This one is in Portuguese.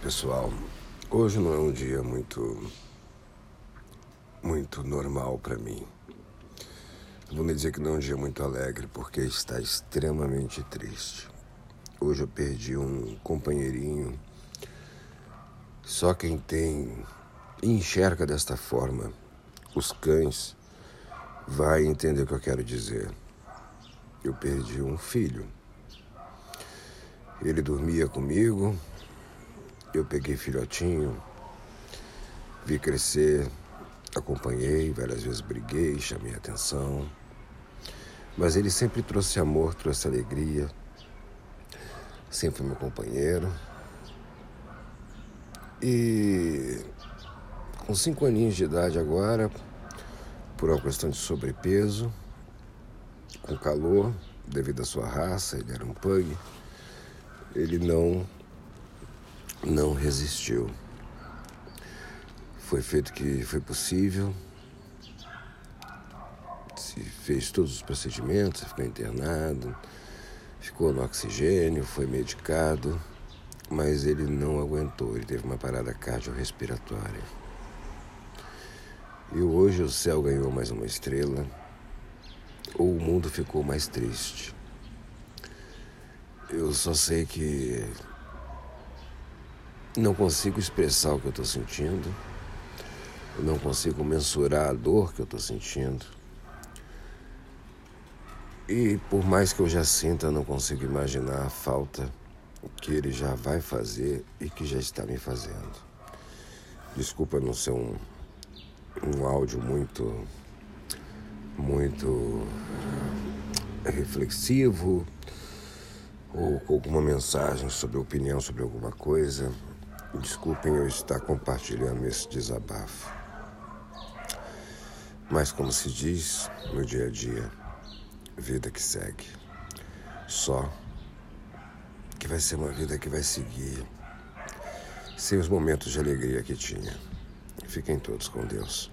pessoal. Hoje não é um dia muito muito normal para mim. Vou me dizer que não é um dia muito alegre porque está extremamente triste. Hoje eu perdi um companheirinho. Só quem tem enxerga desta forma os cães vai entender o que eu quero dizer. Eu perdi um filho. Ele dormia comigo, eu peguei filhotinho, vi crescer, acompanhei, várias vezes briguei, chamei atenção. Mas ele sempre trouxe amor, trouxe alegria, sempre foi meu companheiro. E com cinco aninhos de idade agora, por uma questão de sobrepeso, com calor, devido à sua raça, ele era um pug, ele não não resistiu. Foi feito o que foi possível, se fez todos os procedimentos, ficou internado, ficou no oxigênio, foi medicado, mas ele não aguentou, ele teve uma parada cardiorrespiratória. E hoje o céu ganhou mais uma estrela, ou o mundo ficou mais triste. Eu só sei que não consigo expressar o que eu estou sentindo, eu não consigo mensurar a dor que eu estou sentindo. E por mais que eu já sinta, eu não consigo imaginar a falta que ele já vai fazer e que já está me fazendo. Desculpa não ser um, um áudio muito, muito reflexivo ou com alguma mensagem sobre opinião sobre alguma coisa. Desculpem eu estar compartilhando esse desabafo. Mas, como se diz no dia a dia, vida que segue. Só que vai ser uma vida que vai seguir sem os momentos de alegria que tinha. Fiquem todos com Deus.